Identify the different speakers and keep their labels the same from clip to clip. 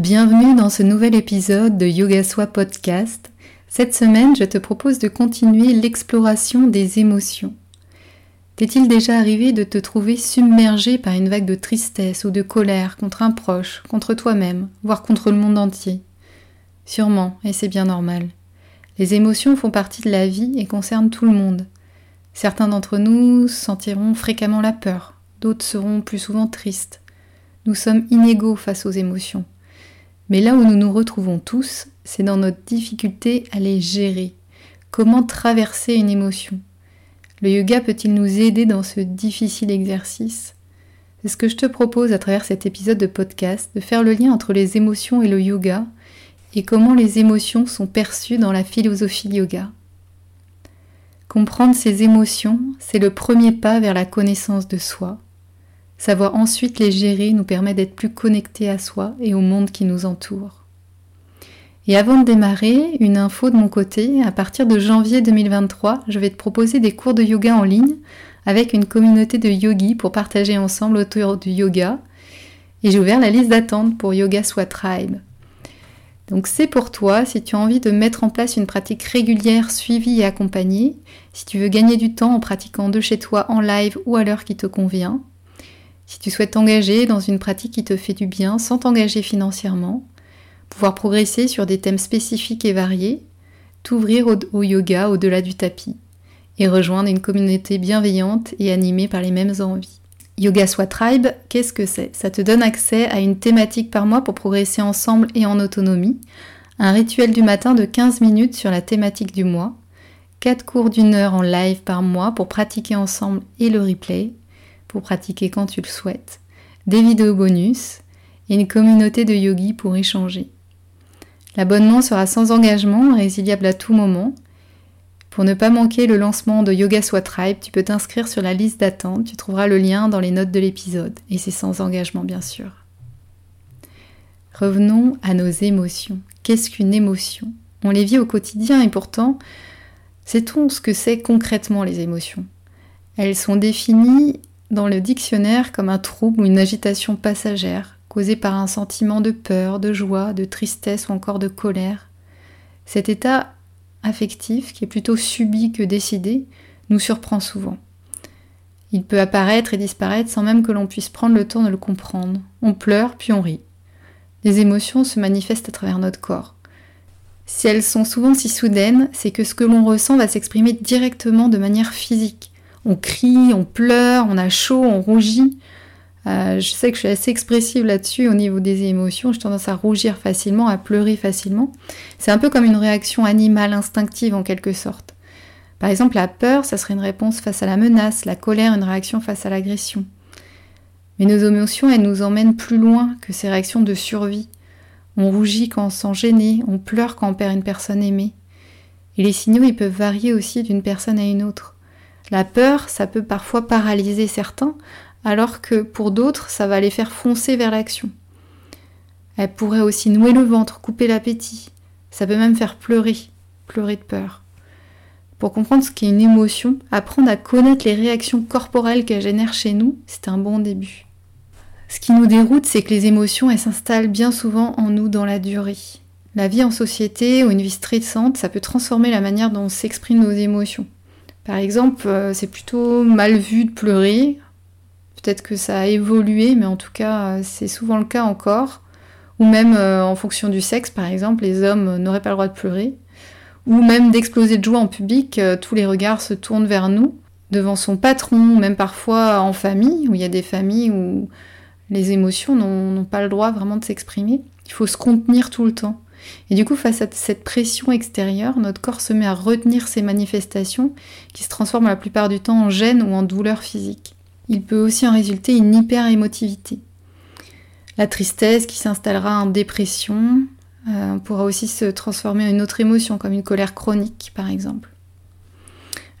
Speaker 1: Bienvenue dans ce nouvel épisode de Yoga Soi Podcast. Cette semaine, je te propose de continuer l'exploration des émotions. T'est-il déjà arrivé de te trouver submergé par une vague de tristesse ou de colère contre un proche, contre toi-même, voire contre le monde entier? Sûrement, et c'est bien normal. Les émotions font partie de la vie et concernent tout le monde. Certains d'entre nous sentiront fréquemment la peur, d'autres seront plus souvent tristes. Nous sommes inégaux face aux émotions. Mais là où nous nous retrouvons tous, c'est dans notre difficulté à les gérer. Comment traverser une émotion? Le yoga peut-il nous aider dans ce difficile exercice? C'est ce que je te propose à travers cet épisode de podcast, de faire le lien entre les émotions et le yoga, et comment les émotions sont perçues dans la philosophie yoga. Comprendre ces émotions, c'est le premier pas vers la connaissance de soi, Savoir ensuite les gérer nous permet d'être plus connectés à soi et au monde qui nous entoure. Et avant de démarrer, une info de mon côté, à partir de janvier 2023, je vais te proposer des cours de yoga en ligne avec une communauté de yogis pour partager ensemble autour du yoga. Et j'ai ouvert la liste d'attente pour Yoga Soit Tribe. Donc c'est pour toi si tu as envie de mettre en place une pratique régulière, suivie et accompagnée, si tu veux gagner du temps en pratiquant de chez toi en live ou à l'heure qui te convient, si tu souhaites t'engager dans une pratique qui te fait du bien sans t'engager financièrement, pouvoir progresser sur des thèmes spécifiques et variés, t'ouvrir au, yoga au-delà du tapis et rejoindre une communauté bienveillante et animée par les mêmes envies. Yoga Soit Tribe, qu'est-ce que c'est? Ça te donne accès à une thématique par mois pour progresser ensemble et en autonomie, un rituel du matin de 15 minutes sur la thématique du mois, 4 cours d'une heure en live par mois pour pratiquer ensemble et le replay, pour pratiquer quand tu le souhaites, des vidéos bonus et une communauté de yogis pour échanger. L'abonnement sera sans engagement, résiliable à tout moment. Pour ne pas manquer le lancement de Yoga Soit Tribe, tu peux t'inscrire sur la liste d'attente, tu trouveras le lien dans les notes de l'épisode, et c'est sans engagement bien sûr. Revenons à nos émotions. Qu'est-ce qu'une émotion? On les vit au quotidien et pourtant, sait-on ce que c'est concrètement les émotions? Elles sont définies dans le dictionnaire comme un trouble ou une agitation passagère, causée par un sentiment de peur, de joie, de tristesse ou encore de colère. Cet état affectif, qui est plutôt subi que décidé, nous surprend souvent. Il peut apparaître et disparaître sans même que l'on puisse prendre le temps de le comprendre. On pleure, puis on rit. Les émotions se manifestent à travers notre corps. Si elles sont souvent si soudaines, c'est que ce que l'on ressent va s'exprimer directement de manière physique on crie, on pleure, on a chaud, on rougit. Euh, je sais que je suis assez expressive là-dessus au niveau des émotions. J'ai tendance à rougir facilement, à pleurer facilement. C'est un peu comme une réaction animale, instinctive en quelque sorte. Par exemple, la peur, ça serait une réponse face à la menace, la colère, une réaction face à l'agression. Mais nos émotions, elles nous emmènent plus loin que ces réactions de survie. On rougit quand on se sent gêné, on pleure quand on perd une personne aimée. Et les signaux, ils peuvent varier aussi d'une personne à une autre. La peur, ça peut parfois paralyser certains, alors que pour d'autres, ça va les faire foncer vers l'action. Elle pourrait aussi nouer le ventre, couper l'appétit. Ça peut même faire pleurer, pleurer de peur. Pour comprendre ce qu'est une émotion, apprendre à connaître les réactions corporelles qu'elle génère chez nous, c'est un bon début. Ce qui nous déroute, c'est que les émotions, elles s'installent bien souvent en nous dans la durée. La vie en société ou une vie stressante, ça peut transformer la manière dont on s'exprime nos émotions. Par exemple, euh, c'est plutôt mal vu de pleurer. Peut-être que ça a évolué, mais en tout cas, euh, c'est souvent le cas encore. Ou même euh, en fonction du sexe, par exemple, les hommes n'auraient pas le droit de pleurer. Ou même d'exploser de joie en public, tous les regards se tournent vers nous, devant son patron, même parfois en famille, où il y a des familles où les émotions n'ont pas le droit vraiment de s'exprimer. Il faut se contenir tout le temps. Et du coup, face à cette pression extérieure, notre corps se met à retenir ces manifestations qui se transforment la plupart du temps en gêne ou en douleur physique. il peut aussi en résulter une hyper-émotivité. La tristesse qui s'installera en dépression euh, pourra aussi se transformer en une autre émotion, comme une colère chronique par exemple.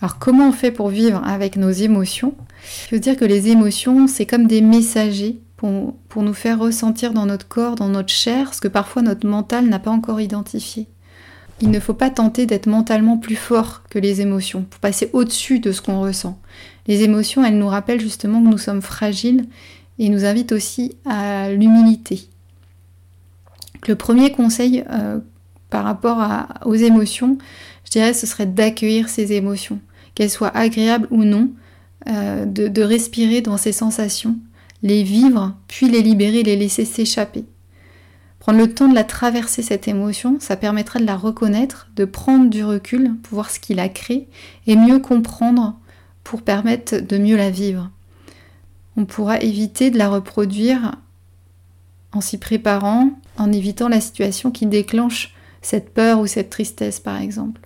Speaker 1: Alors comment on fait pour vivre avec nos émotions? Je veux dire que les émotions, c'est comme des messagers pour, nous faire ressentir dans notre corps, dans notre chair, ce que parfois notre mental n'a pas encore identifié. Il ne faut pas tenter d'être mentalement plus fort que les émotions, pour passer au-dessus de ce qu'on ressent. Les émotions, elles nous rappellent justement que nous sommes fragiles et nous invitent aussi à l'humilité. Le premier conseil euh, par rapport aux émotions, je dirais, ce serait d'accueillir ces émotions qu'elles soient agréables ou non, euh, de, respirer dans ces sensations, les vivre, puis les libérer, les laisser s'échapper. Prendre le temps de la traverser, cette émotion, ça permettra de la reconnaître, de prendre du recul pour voir ce qui la crée et mieux comprendre pour permettre de mieux la vivre. On pourra éviter de la reproduire en s'y préparant, en évitant la situation qui déclenche cette peur ou cette tristesse par exemple.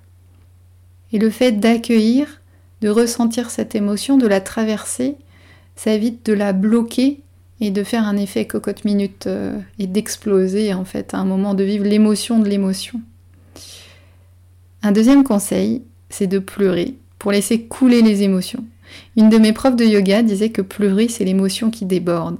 Speaker 1: Et le fait d'accueillir de ressentir cette émotion, de la traverser, ça évite de la bloquer et de faire un effet cocotte minute euh, et d'exploser en fait à un moment de vivre l'émotion de l'émotion. Un deuxième conseil, c'est de pleurer pour laisser couler les émotions. Une de mes profs de yoga disait que pleurer, c'est l'émotion qui déborde.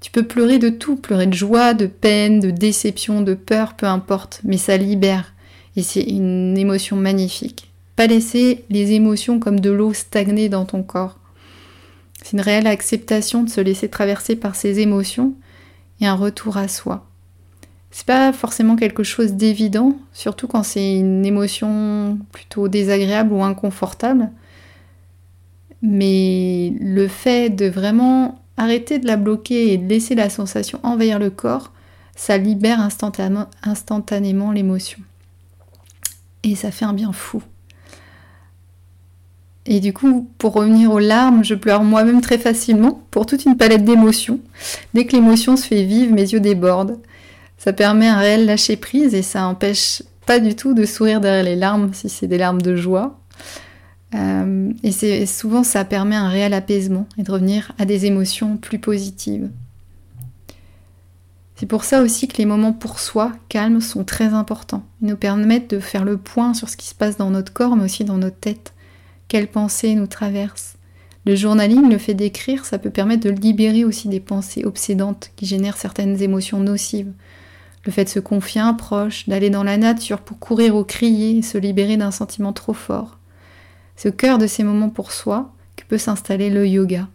Speaker 1: Tu peux pleurer de tout, pleurer de joie, de peine, de déception, de peur, peu importe, mais ça libère. Et c'est une émotion magnifique laisser les émotions comme de l'eau stagner dans ton corps. C'est une réelle acceptation de se laisser traverser par ces émotions et un retour à soi. C'est pas forcément quelque chose d'évident, surtout quand c'est une émotion plutôt désagréable ou inconfortable. Mais le fait de vraiment arrêter de la bloquer et de laisser la sensation envahir le corps, ça libère instantanément, instantanément l'émotion. Et ça fait un bien fou. Et du coup, pour revenir aux larmes, je pleure moi-même très facilement pour toute une palette d'émotions. Dès que l'émotion se fait vive, mes yeux débordent. Ça permet un réel lâcher prise et ça empêche pas du tout de sourire derrière les larmes si c'est des larmes de joie. Euh, et c'est souvent ça permet un réel apaisement et de revenir à des émotions plus positives. C'est pour ça aussi que les moments pour soi, calmes, sont très importants. Ils nous permettent de faire le point sur ce qui se passe dans notre corps, mais aussi dans notre tête quelles pensées nous traversent. Le journaling, le fait d'écrire, ça peut permettre de libérer aussi des pensées obsédantes qui génèrent certaines émotions nocives. Le fait de se confier à un proche, d'aller dans la nature pour courir ou crier et se libérer d'un sentiment trop fort. C'est au cœur de ces moments pour soi que peut s'installer le yoga,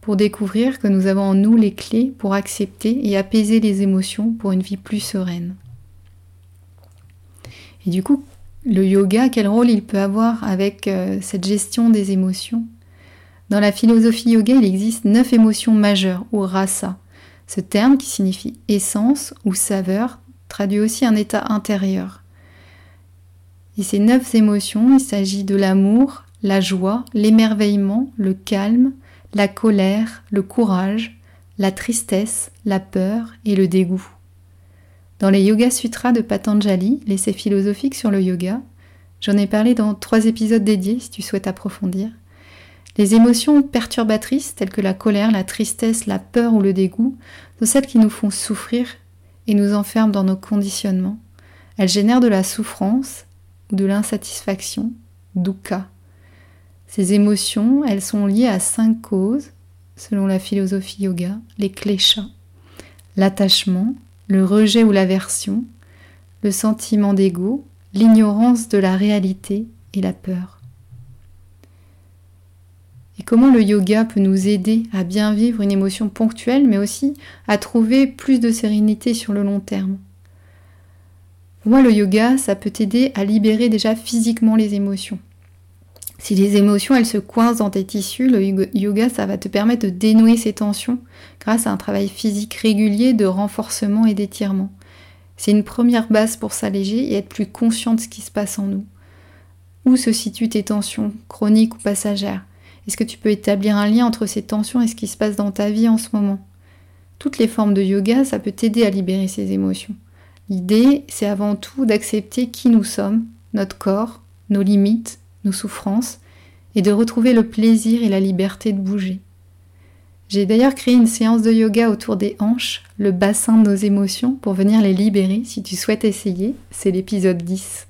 Speaker 1: pour découvrir que nous avons en nous les clés pour accepter et apaiser les émotions pour une vie plus sereine. Et du coup, le yoga, quel rôle il peut avoir avec euh, cette gestion des émotions? Dans la philosophie yoga, il existe neuf émotions majeures, ou rasa. Ce terme, qui signifie essence ou saveur, traduit aussi un état intérieur. Et ces neuf émotions, il s'agit de l'amour, la joie, l'émerveillement, le calme, la colère, le courage, la tristesse, la peur et le dégoût. Dans les Yoga Sutras de Patanjali, l'essai philosophique sur le yoga, j'en ai parlé dans trois épisodes dédiés si tu souhaites approfondir. Les émotions perturbatrices telles que la colère, la tristesse, la peur ou le dégoût sont celles qui nous font souffrir et nous enferment dans nos conditionnements. Elles génèrent de la souffrance ou de l'insatisfaction, dukkha. Ces émotions, elles sont liées à cinq causes, selon la philosophie yoga, les kleshas. L'attachement, le rejet ou l'aversion, le sentiment d'ego, l'ignorance de la réalité et la peur. Et comment le yoga peut nous aider à bien vivre une émotion ponctuelle, mais aussi à trouver plus de sérénité sur le long terme? Pour moi, le yoga, ça peut t'aider à libérer déjà physiquement les émotions. Si les émotions, elles se coincent dans tes tissus, le yoga, ça va te permettre de dénouer ces tensions grâce à un travail physique régulier de renforcement et d'étirement. C'est une première base pour s'alléger et être plus conscient de ce qui se passe en nous. Où se situent tes tensions, chroniques ou passagères? Est-ce que tu peux établir un lien entre ces tensions et ce qui se passe dans ta vie en ce moment? Toutes les formes de yoga, ça peut t'aider à libérer ces émotions. L'idée, c'est avant tout d'accepter qui nous sommes, notre corps, nos limites, nos souffrances, et de retrouver le plaisir et la liberté de bouger. J'ai d'ailleurs créé une séance de yoga autour des hanches, le bassin de nos émotions, pour venir les libérer si tu souhaites essayer. C'est l'épisode 10.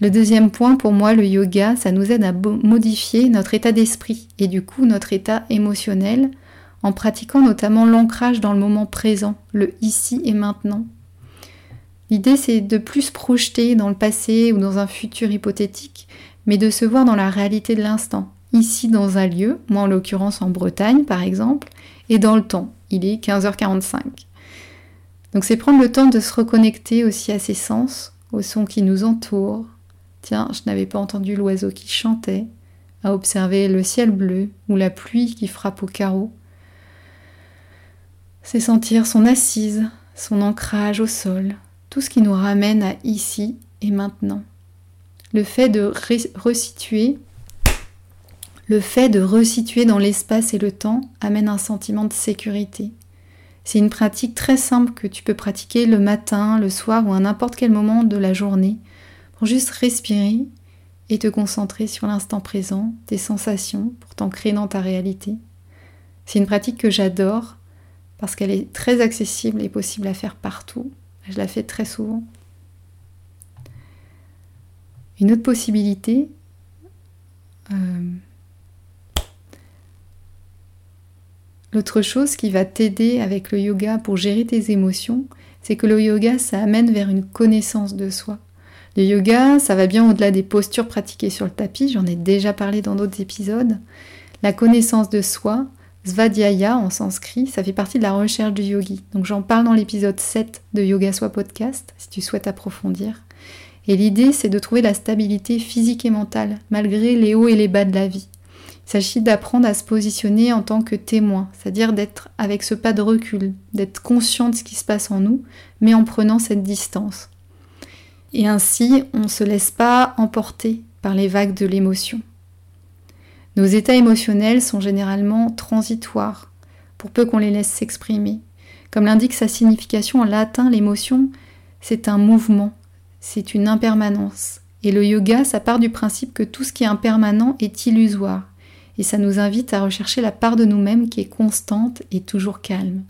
Speaker 1: Le deuxième point pour moi, le yoga, ça nous aide à modifier notre état d'esprit et du coup notre état émotionnel en pratiquant notamment l'ancrage dans le moment présent, le ici et maintenant. L'idée c'est de plus projeter dans le passé ou dans un futur hypothétique, mais de se voir dans la réalité de l'instant, ici dans un lieu, moi en l'occurrence en Bretagne par exemple, et dans le temps, il est 15h45. Donc c'est prendre le temps de se reconnecter aussi à ses sens, aux sons qui nous entourent, Tiens, je n'avais pas entendu l'oiseau qui chantait, à observer le ciel bleu ou la pluie qui frappe au carreau. C'est sentir son assise, son ancrage au sol, ce qui nous ramène à ici et maintenant. Le fait de resituer, le fait de resituer dans l'espace et le temps amène un sentiment de sécurité. C'est une pratique très simple que tu peux pratiquer le matin, le soir ou à n'importe quel moment de la journée pour juste respirer et te concentrer sur l'instant présent, tes sensations, pour t'ancrer dans ta réalité. C'est une pratique que j'adore parce qu'elle est très accessible et possible à faire partout. Je la fais très souvent. Une autre possibilité, euh, l'autre chose qui va t'aider avec le yoga pour gérer tes émotions, c'est que le yoga, ça amène vers une connaissance de soi. Le yoga, ça va bien au-delà des postures pratiquées sur le tapis, j'en ai déjà parlé dans d'autres épisodes. La connaissance de soi, Svadhyaya en sanskrit, ça fait partie de la recherche du yogi. Donc j'en parle dans l'épisode 7 de Yoga Soi podcast, si tu souhaites approfondir. Et l'idée, c'est de trouver la stabilité physique et mentale, malgré les hauts et les bas de la vie. Il s'agit d'apprendre à se positionner en tant que témoin, c'est-à-dire d'être avec ce pas de recul, d'être conscient de ce qui se passe en nous, mais en prenant cette distance. Et ainsi, on ne se laisse pas emporter par les vagues de l'émotion. Nos états émotionnels sont généralement transitoires, pour peu qu'on les laisse s'exprimer. Comme l'indique sa signification en latin, l'émotion, c'est un mouvement, c'est une impermanence. Et le yoga, ça part du principe que tout ce qui est impermanent est illusoire. Et ça nous invite à rechercher la part de nous-mêmes qui est constante et toujours calme.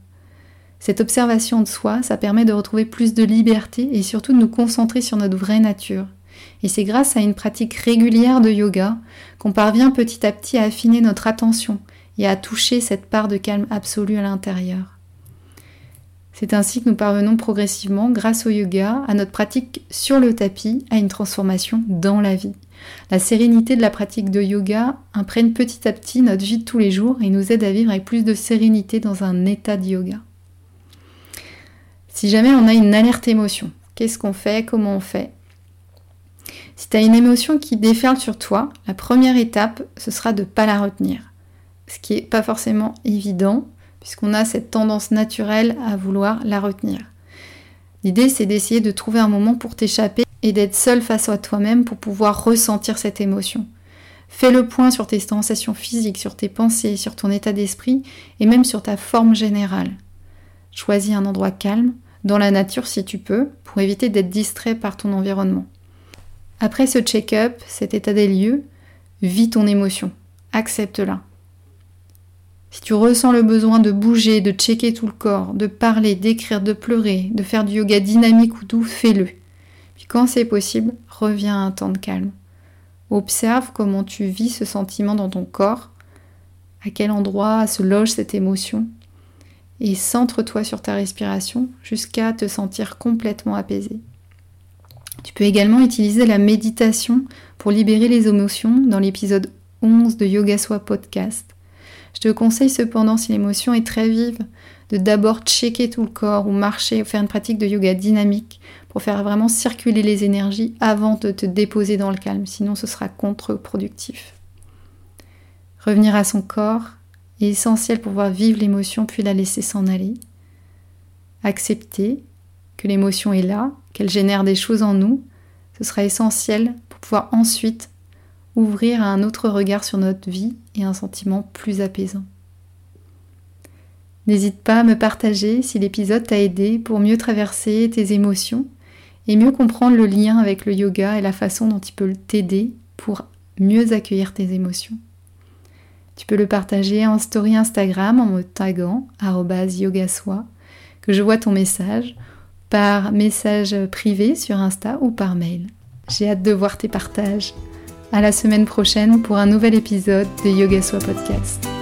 Speaker 1: Cette observation de soi, ça permet de retrouver plus de liberté et surtout de nous concentrer sur notre vraie nature. Et c'est grâce à une pratique régulière de yoga qu'on parvient petit à petit à affiner notre attention et à toucher cette part de calme absolu à l'intérieur. C'est ainsi que nous parvenons progressivement, grâce au yoga, à notre pratique sur le tapis, à une transformation dans la vie. La sérénité de la pratique de yoga imprègne petit à petit notre vie de tous les jours et nous aide à vivre avec plus de sérénité dans un état de yoga. Si jamais on a une alerte émotion, qu'est-ce qu'on fait? Comment on fait? Si tu as une émotion qui déferle sur toi, la première étape, ce sera de ne pas la retenir. Ce qui n'est pas forcément évident, puisqu'on a cette tendance naturelle à vouloir la retenir. L'idée, c'est d'essayer de trouver un moment pour t'échapper et d'être seul face à toi-même pour pouvoir ressentir cette émotion. Fais le point sur tes sensations physiques, sur tes pensées, sur ton état d'esprit et même sur ta forme générale. Choisis un endroit calme, dans la nature si tu peux, pour éviter d'être distrait par ton environnement. Après ce check-up, cet état des lieux, vis ton émotion, accepte-la. Si tu ressens le besoin de bouger, de checker tout le corps, de parler, d'écrire, de pleurer, de faire du yoga dynamique ou doux, fais-le. Puis quand c'est possible, reviens à un temps de calme. Observe comment tu vis ce sentiment dans ton corps, à quel endroit se loge cette émotion, et centre-toi sur ta respiration jusqu'à te sentir complètement apaisé. Tu peux également utiliser la méditation pour libérer les émotions dans l'épisode 11 de Yoga Soi podcast. Je te conseille cependant, si l'émotion est très vive, de d'abord checker tout le corps ou marcher ou faire une pratique de yoga dynamique pour faire vraiment circuler les énergies avant de te déposer dans le calme, sinon ce sera contre-productif. Revenir à son corps, est essentiel pour pouvoir vivre l'émotion puis la laisser s'en aller. Accepter que l'émotion est là, qu'elle génère des choses en nous, ce sera essentiel pour pouvoir ensuite ouvrir à un autre regard sur notre vie et un sentiment plus apaisant. N'hésite pas à me partager si l'épisode t'a aidé pour mieux traverser tes émotions et mieux comprendre le lien avec le yoga et la façon dont il peut t'aider pour mieux accueillir tes émotions. Tu peux le partager en story Instagram en me taguant yogasoi, que je vois ton message, par message privé sur Insta ou par mail. J'ai hâte de voir tes partages. À la semaine prochaine pour un nouvel épisode de Yoga Podcast.